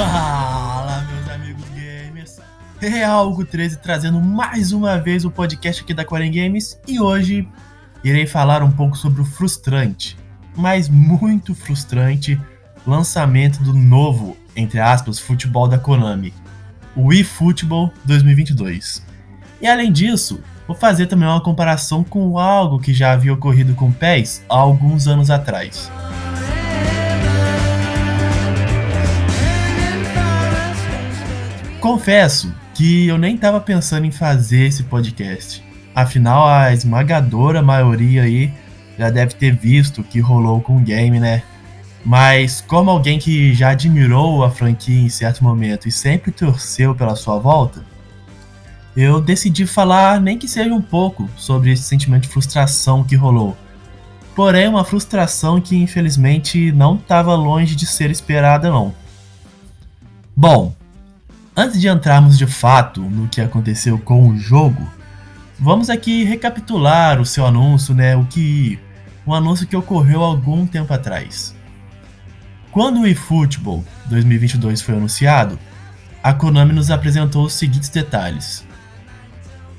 Fala, meus amigos gamers! Realgo 13 trazendo mais uma vez o podcast aqui da Quarem Games e hoje irei falar um pouco sobre o frustrante, mas muito frustrante, lançamento do novo, entre aspas, futebol da Konami, o eFootball 2022. E além disso, vou fazer também uma comparação com algo que já havia ocorrido com PES há alguns anos atrás. Confesso que eu nem estava pensando em fazer esse podcast. Afinal, a esmagadora maioria aí já deve ter visto o que rolou com o game, né? Mas como alguém que já admirou a franquia em certo momento e sempre torceu pela sua volta, eu decidi falar nem que seja um pouco sobre esse sentimento de frustração que rolou. Porém, uma frustração que infelizmente não estava longe de ser esperada não. Bom, Antes de entrarmos de fato no que aconteceu com o jogo, vamos aqui recapitular o seu anúncio, né? O que um anúncio que ocorreu algum tempo atrás. Quando o eFootball 2022 foi anunciado, a Konami nos apresentou os seguintes detalhes: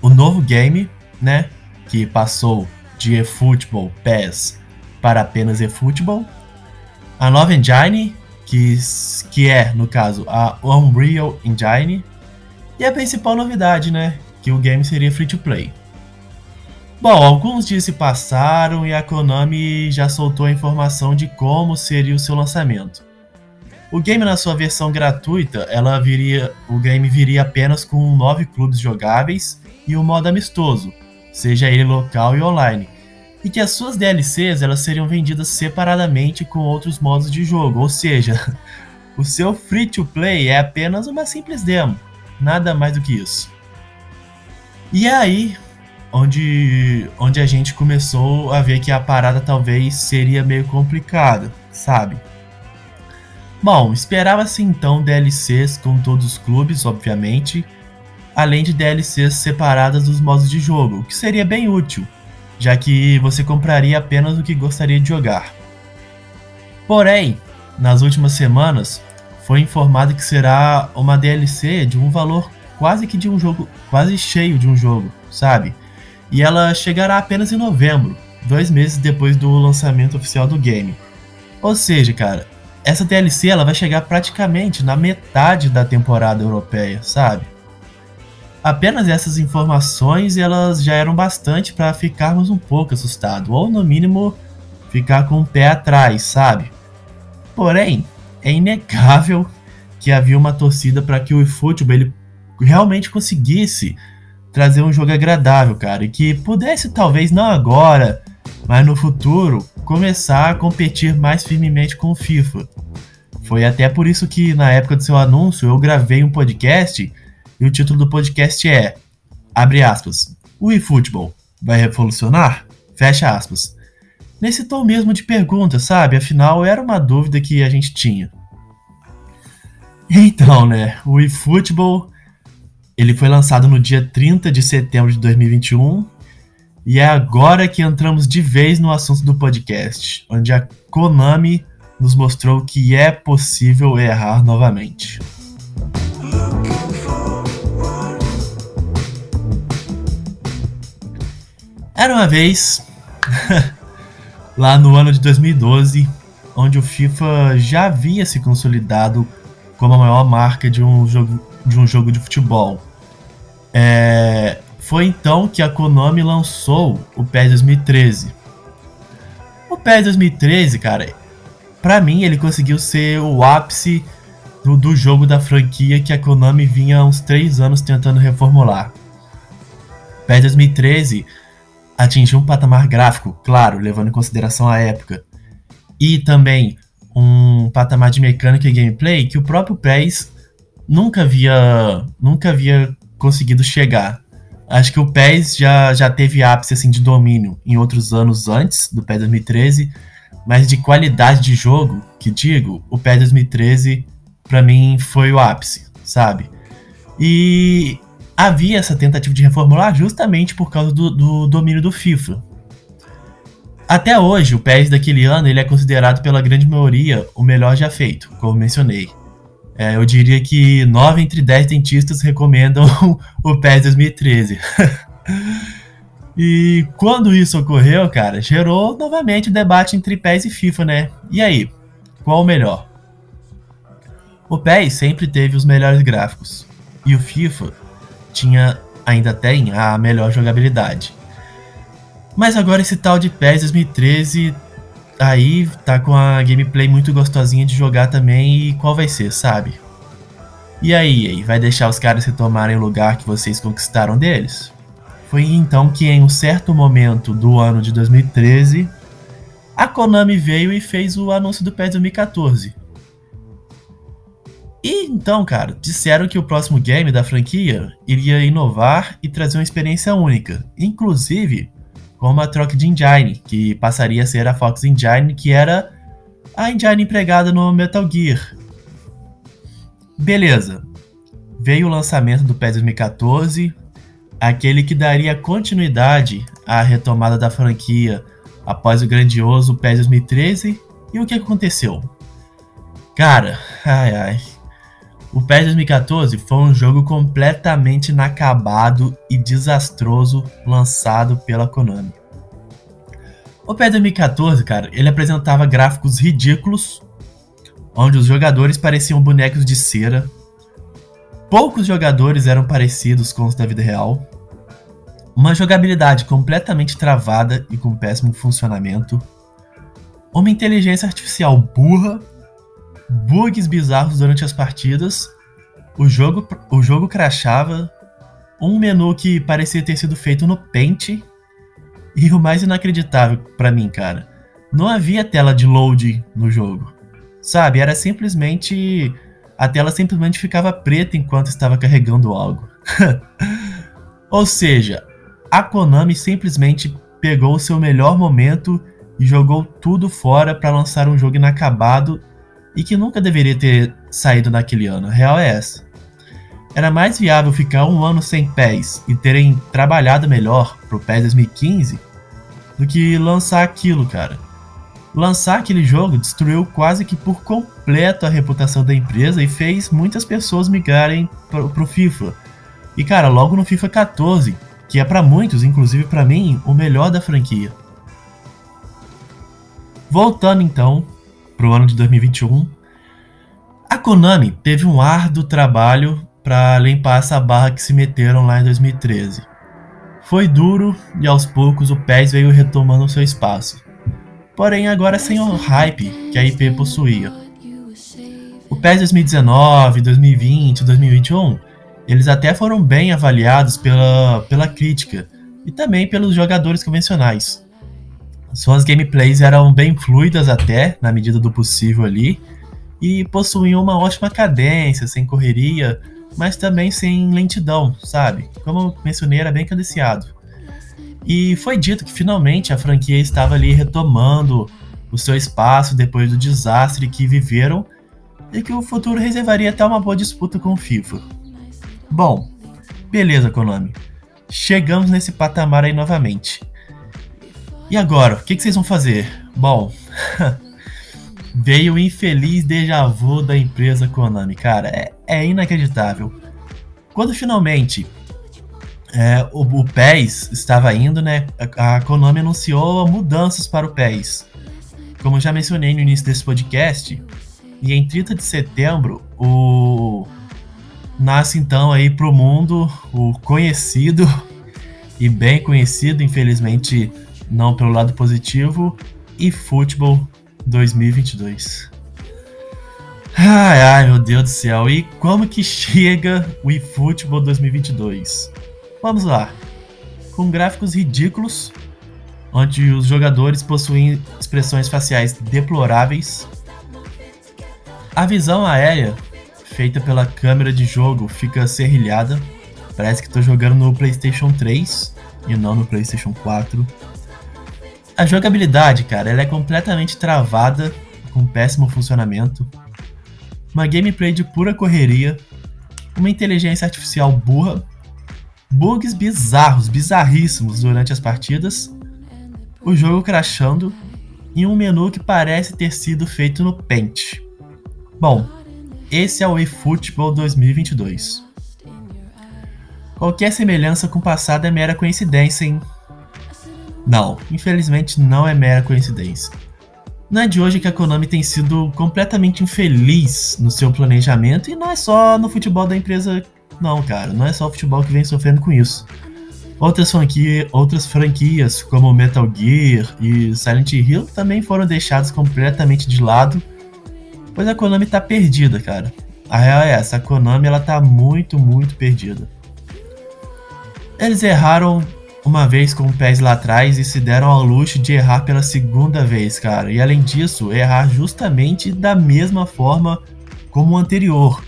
o novo game, né, que passou de eFootball PES para apenas eFootball, a nova engine que, que é, no caso, a Unreal Engine. E a principal novidade, né? Que o game seria free to play. Bom, alguns dias se passaram e a Konami já soltou a informação de como seria o seu lançamento. O game na sua versão gratuita, ela viria, o game viria apenas com nove clubes jogáveis e um modo amistoso, seja ele local e online e que as suas DLCs elas seriam vendidas separadamente com outros modos de jogo, ou seja, o seu free to play é apenas uma simples demo, nada mais do que isso. E é aí onde, onde a gente começou a ver que a parada talvez seria meio complicada, sabe? Bom, esperava-se então DLCs com todos os clubes, obviamente, além de DLCs separadas dos modos de jogo, o que seria bem útil, já que você compraria apenas o que gostaria de jogar. Porém, nas últimas semanas, foi informado que será uma DLC de um valor quase que de um jogo, quase cheio de um jogo, sabe? E ela chegará apenas em novembro, dois meses depois do lançamento oficial do game. Ou seja, cara, essa DLC ela vai chegar praticamente na metade da temporada europeia, sabe? Apenas essas informações elas já eram bastante para ficarmos um pouco assustados, ou no mínimo ficar com o pé atrás, sabe? Porém, é inegável que havia uma torcida para que o eFootball ele realmente conseguisse trazer um jogo agradável, cara, e que pudesse talvez não agora, mas no futuro começar a competir mais firmemente com o FIFA. Foi até por isso que na época do seu anúncio eu gravei um podcast e o título do podcast é, abre aspas, o eFootball vai revolucionar? Fecha aspas. Nesse tom mesmo de pergunta, sabe? Afinal, era uma dúvida que a gente tinha. Então, né, o eFootball, ele foi lançado no dia 30 de setembro de 2021, e é agora que entramos de vez no assunto do podcast, onde a Konami nos mostrou que é possível errar novamente. Era uma vez, lá no ano de 2012, onde o FIFA já havia se consolidado como a maior marca de um jogo de, um jogo de futebol. É, foi então que a Konami lançou o PES 2013. O PES 2013, cara, para mim ele conseguiu ser o ápice do, do jogo da franquia que a Konami vinha há uns 3 anos tentando reformular. PES 2013 atingir um patamar gráfico, claro, levando em consideração a época, e também um patamar de mecânica e gameplay que o próprio PES nunca havia, nunca havia conseguido chegar. Acho que o PES já, já teve ápice assim, de domínio em outros anos antes do PES 2013, mas de qualidade de jogo, que digo, o PES 2013 para mim foi o ápice, sabe? E havia essa tentativa de reformular justamente por causa do, do domínio do FIFA. Até hoje, o PES daquele ano ele é considerado pela grande maioria o melhor já feito, como mencionei. É, eu diria que 9 entre 10 dentistas recomendam o PES 2013. e quando isso ocorreu, cara, gerou novamente o debate entre PES e FIFA, né? E aí, qual o melhor? O PES sempre teve os melhores gráficos e o FIFA tinha ainda tem a melhor jogabilidade. Mas agora esse tal de PES 2013 aí tá com a gameplay muito gostosinha de jogar também e qual vai ser, sabe? E aí, aí, vai deixar os caras retomarem o lugar que vocês conquistaram deles? Foi então que em um certo momento do ano de 2013, a Konami veio e fez o anúncio do PES 2014. E então, cara, disseram que o próximo game da franquia iria inovar e trazer uma experiência única, inclusive com uma troca de engine, que passaria a ser a Fox Engine, que era a engine empregada no Metal Gear. Beleza. Veio o lançamento do PES 2014, aquele que daria continuidade à retomada da franquia após o grandioso PES 2013. E o que aconteceu? Cara, ai ai. O PES 2014 foi um jogo completamente inacabado e desastroso lançado pela Konami. O PES 2014, cara, ele apresentava gráficos ridículos, onde os jogadores pareciam bonecos de cera. Poucos jogadores eram parecidos com os da vida real. Uma jogabilidade completamente travada e com péssimo funcionamento. Uma inteligência artificial burra bugs bizarros durante as partidas, o jogo, o jogo crashava, um menu que parecia ter sido feito no Paint, e o mais inacreditável para mim, cara, não havia tela de load no jogo. Sabe, era simplesmente a tela simplesmente ficava preta enquanto estava carregando algo. Ou seja, a Konami simplesmente pegou o seu melhor momento e jogou tudo fora para lançar um jogo inacabado e que nunca deveria ter saído naquele ano. A real é essa. Era mais viável ficar um ano sem PES e terem trabalhado melhor pro PES 2015 do que lançar aquilo, cara. Lançar aquele jogo destruiu quase que por completo a reputação da empresa e fez muitas pessoas migrarem pro, pro FIFA. E cara, logo no FIFA 14, que é para muitos, inclusive para mim, o melhor da franquia. Voltando então para o ano de 2021, a Konami teve um árduo trabalho para limpar essa barra que se meteram lá em 2013. Foi duro e aos poucos o PES veio retomando seu espaço, porém agora sem o hype que a IP possuía. O PES 2019, 2020, 2021, eles até foram bem avaliados pela, pela crítica e também pelos jogadores convencionais. Suas gameplays eram bem fluidas até, na medida do possível ali, e possuíam uma ótima cadência, sem correria, mas também sem lentidão, sabe? Como mencionei, era bem cadenciado. E foi dito que finalmente a franquia estava ali retomando o seu espaço depois do desastre que viveram e que o futuro reservaria até uma boa disputa com o FIFA. Bom, beleza, Konami. Chegamos nesse patamar aí novamente. E agora, o que, que vocês vão fazer? Bom, veio o infeliz déjà vu da empresa Konami, cara, é, é inacreditável. Quando finalmente é, o, o PES estava indo, né, a, a Konami anunciou mudanças para o PES. Como já mencionei no início desse podcast, e em 30 de setembro, o nasce então aí para o mundo o conhecido e bem conhecido, infelizmente não pelo lado positivo, e Futebol 2022. Ai, ai, meu Deus do céu. E como que chega o eFootball 2022? Vamos lá. Com gráficos ridículos, onde os jogadores possuem expressões faciais deploráveis. A visão aérea, feita pela câmera de jogo, fica serrilhada. Parece que estou jogando no PlayStation 3 e não no PlayStation 4. A jogabilidade, cara, ela é completamente travada, com péssimo funcionamento. Uma gameplay de pura correria, uma inteligência artificial burra, bugs bizarros, bizarríssimos durante as partidas, o jogo crashando e um menu que parece ter sido feito no Paint. Bom, esse é o eFootball 2022. Qualquer semelhança com o passado é mera coincidência, hein? Não, infelizmente não é mera coincidência. Não é de hoje que a Konami tem sido completamente infeliz no seu planejamento e não é só no futebol da empresa, não, cara. Não é só o futebol que vem sofrendo com isso. Outras, outras franquias, como Metal Gear e Silent Hill, também foram deixadas completamente de lado, pois a Konami tá perdida, cara. A real é essa, a Konami ela tá muito, muito perdida. Eles erraram uma vez com o PES lá atrás e se deram ao luxo de errar pela segunda vez, cara. E além disso, errar justamente da mesma forma como o anterior,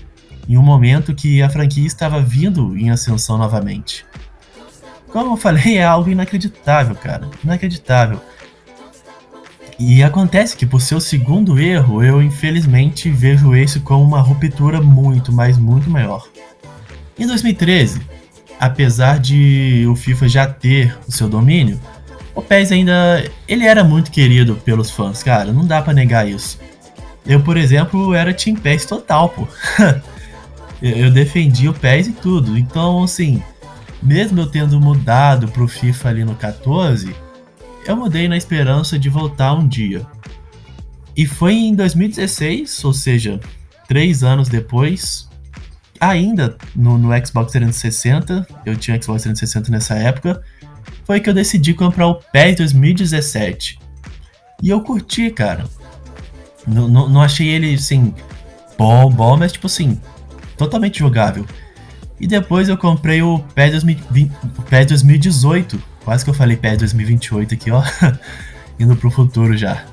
em um momento que a franquia estava vindo em ascensão novamente. Como eu falei, é algo inacreditável, cara. Inacreditável. E acontece que por seu segundo erro, eu infelizmente vejo esse como uma ruptura muito, mas muito maior. Em 2013, apesar de o FIFA já ter o seu domínio, o PES ainda ele era muito querido pelos fãs, cara, não dá para negar isso. Eu, por exemplo, era Team PES total, pô. eu defendia o PES e tudo. Então, assim, mesmo eu tendo mudado pro FIFA ali no 14, eu mudei na esperança de voltar um dia. E foi em 2016, ou seja, três anos depois, ainda no, no Xbox 360, eu tinha Xbox 360 nessa época, foi que eu decidi comprar o PES 2017. E eu curti, cara. Não, achei ele, assim, bom, bom, mas tipo assim, totalmente jogável. E depois eu comprei o PES, 2020, o PES 2018. Quase que eu falei PES 2028 aqui, ó. Indo pro futuro já.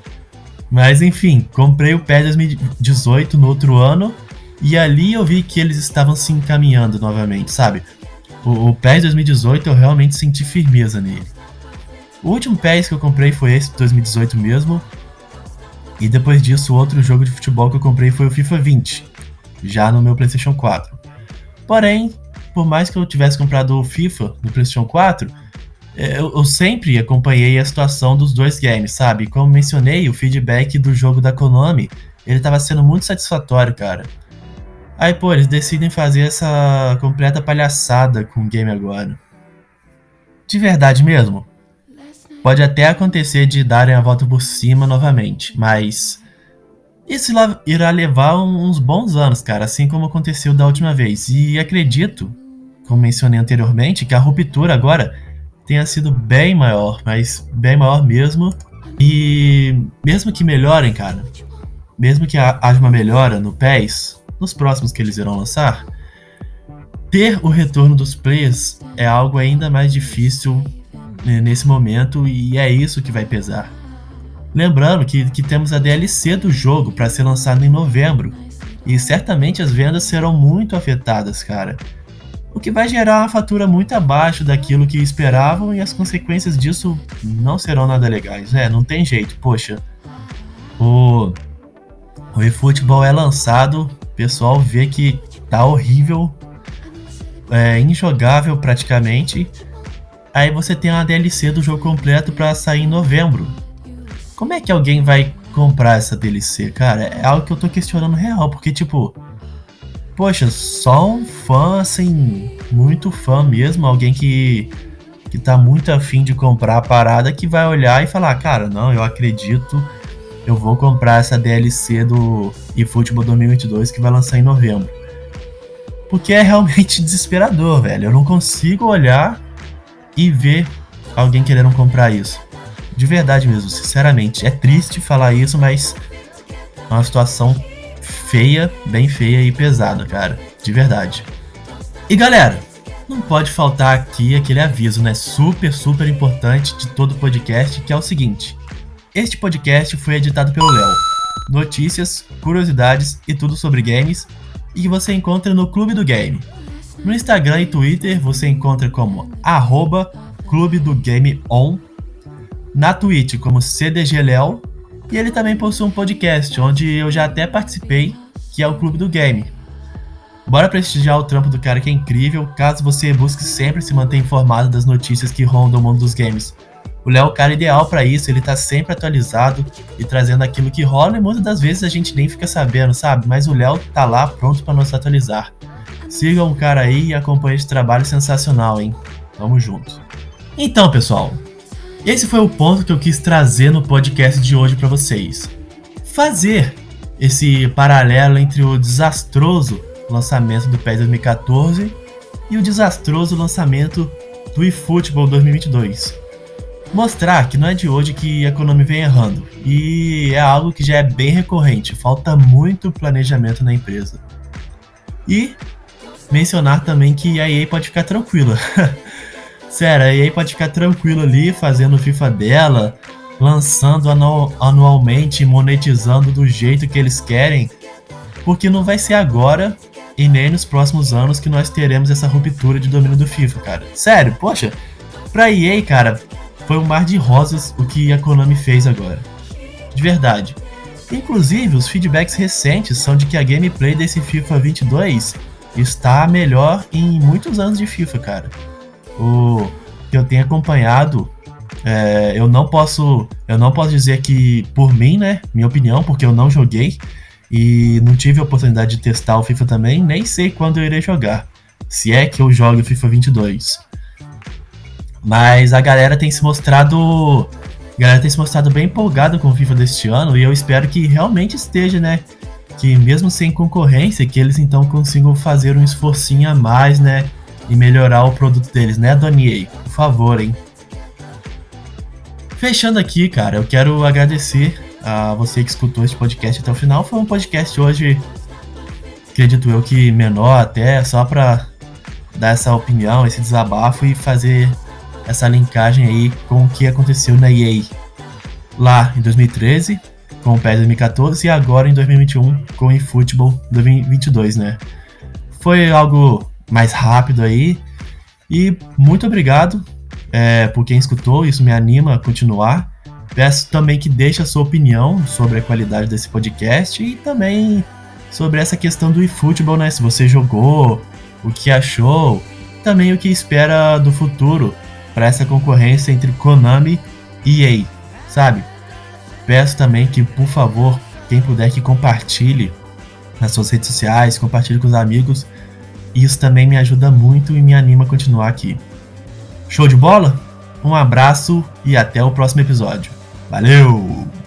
Mas enfim, comprei o PES 2018 no outro ano e ali eu vi que eles estavam se encaminhando novamente, sabe? O, o PES 2018 eu realmente senti firmeza nele. O último PES que eu comprei foi esse, 2018 mesmo. E depois disso, outro jogo de futebol que eu comprei foi o FIFA 20, já no meu PlayStation 4. Porém, por mais que eu tivesse comprado o FIFA no PlayStation 4, é, eu, eu, sempre acompanhei a situação dos dois games, sabe? Como mencionei, o feedback do jogo da Konami, ele estava sendo muito satisfatório, cara. Aí, pô, eles decidem fazer essa completa palhaçada com o game agora. De verdade mesmo? Pode até acontecer de darem a volta por cima novamente, mas isso irá levar uns bons anos, cara, assim como aconteceu da última vez. E acredito, como mencionei anteriormente, que a ruptura agora tenha sido bem maior, mas bem maior mesmo. E mesmo que melhorem, cara, mesmo que haja uma melhora no PES, nos próximos que eles irão lançar, ter o retorno dos players é algo ainda mais difícil né, nesse momento e é isso que vai pesar. Lembrando que, que temos a DLC do jogo para ser lançado em novembro e certamente as vendas serão muito afetadas, cara. O que vai gerar uma fatura muito abaixo daquilo que esperavam e as consequências disso não serão nada legais. É, não tem jeito, poxa. O, o eFootball é lançado pessoal vê que tá horrível, é injogável praticamente. Aí você tem uma DLC do jogo completo para sair em novembro. Como é que alguém vai comprar essa DLC, cara? É algo que eu tô questionando real, porque tipo, poxa, só um fã assim, muito fã mesmo, alguém que que tá muito afim de comprar a parada que vai olhar e falar, cara, não, eu acredito eu vou comprar essa DLC do eFootball 2022 que vai lançar em novembro. Porque é realmente desesperador, velho. Eu não consigo olhar e ver alguém querendo comprar isso. De verdade mesmo, sinceramente. É triste falar isso, mas é uma situação feia, bem feia e pesada, cara. De verdade. E galera, não pode faltar aqui aquele aviso, né? Super, super importante de todo podcast, que é o seguinte. Este podcast foi editado pelo Léo. Notícias, curiosidades e tudo sobre games e que você encontra no Clube do Game. No Instagram e Twitter você encontra como arroba Clube do Game On, na Twitch como CDGLéo e ele também possui um podcast onde eu já até participei, que é o Clube do Game. Bora prestigiar o trampo do cara que é incrível, caso você busque sempre se manter informado das notícias que rondam o mundo dos games O Léo é o cara ideal para isso, ele tá sempre atualizado e trazendo aquilo que rola e muitas das vezes a gente nem fica sabendo, sabe? Mas o Léo tá lá pronto para nos atualizar. Sigam o cara aí e acompanhem esse trabalho sensacional, hein? Tamo junto. Então, pessoal, esse foi o ponto que eu quis trazer no podcast de hoje para vocês. Fazer esse paralelo entre o desastroso lançamento do PES 2014 e o desastroso lançamento do eFootball 2022 mostrar que não é de hoje que a Konami vem errando. E é algo que já é bem recorrente, falta muito planejamento na empresa. E mencionar também que a EA pode ficar tranquila. Sério, a EA pode ficar tranquila ali fazendo FIFA dela, lançando anual, anualmente, monetizando do jeito que eles querem, porque não vai ser agora e nem nos próximos anos que nós teremos essa ruptura de domínio do FIFA, cara. Sério, poxa, pra EA, cara, foi um mar de rosas o que a Konami fez agora. De verdade. Inclusive, os feedbacks recentes são de que a gameplay desse FIFA 22 está melhor em muitos anos de FIFA, cara. O que eu tenho acompanhado, é, eu não posso, eu não posso dizer que por mim, né, minha opinião, porque eu não joguei e não tive a oportunidade de testar o FIFA também, nem sei quando eu irei jogar. Se é que eu jogo FIFA 22. Mas a galera tem se mostrado. A galera tem se mostrado bem empolgada com o FIFA deste ano e eu espero que realmente esteja, né? Que mesmo sem concorrência, que eles então consigam fazer um esforcinho a mais, né? E melhorar o produto deles, né, Donier? Por favor, hein? Fechando aqui, cara, eu quero agradecer a você que escutou este podcast até o final. Foi um podcast hoje, acredito eu que menor até, só pra dar essa opinião, esse desabafo e fazer essa linkagem aí com o que aconteceu na EA lá em 2013 com o PES 2014 e agora em 2021 com o eFootball 2022, né? Foi algo mais rápido aí e muito obrigado é, por quem escutou, isso me anima a continuar. Peço também que deixe a sua opinião sobre a qualidade desse podcast e também sobre essa questão do eFootball, né? Se você jogou, o que achou, também o que espera do futuro para essa concorrência entre Konami e EA, sabe? Peço também que, por favor, quem puder que compartilhe nas suas redes sociais, compartilhe com os amigos. Isso também me ajuda muito e me anima a continuar aqui. Show de bola? Um abraço e até o próximo episódio. Valeu!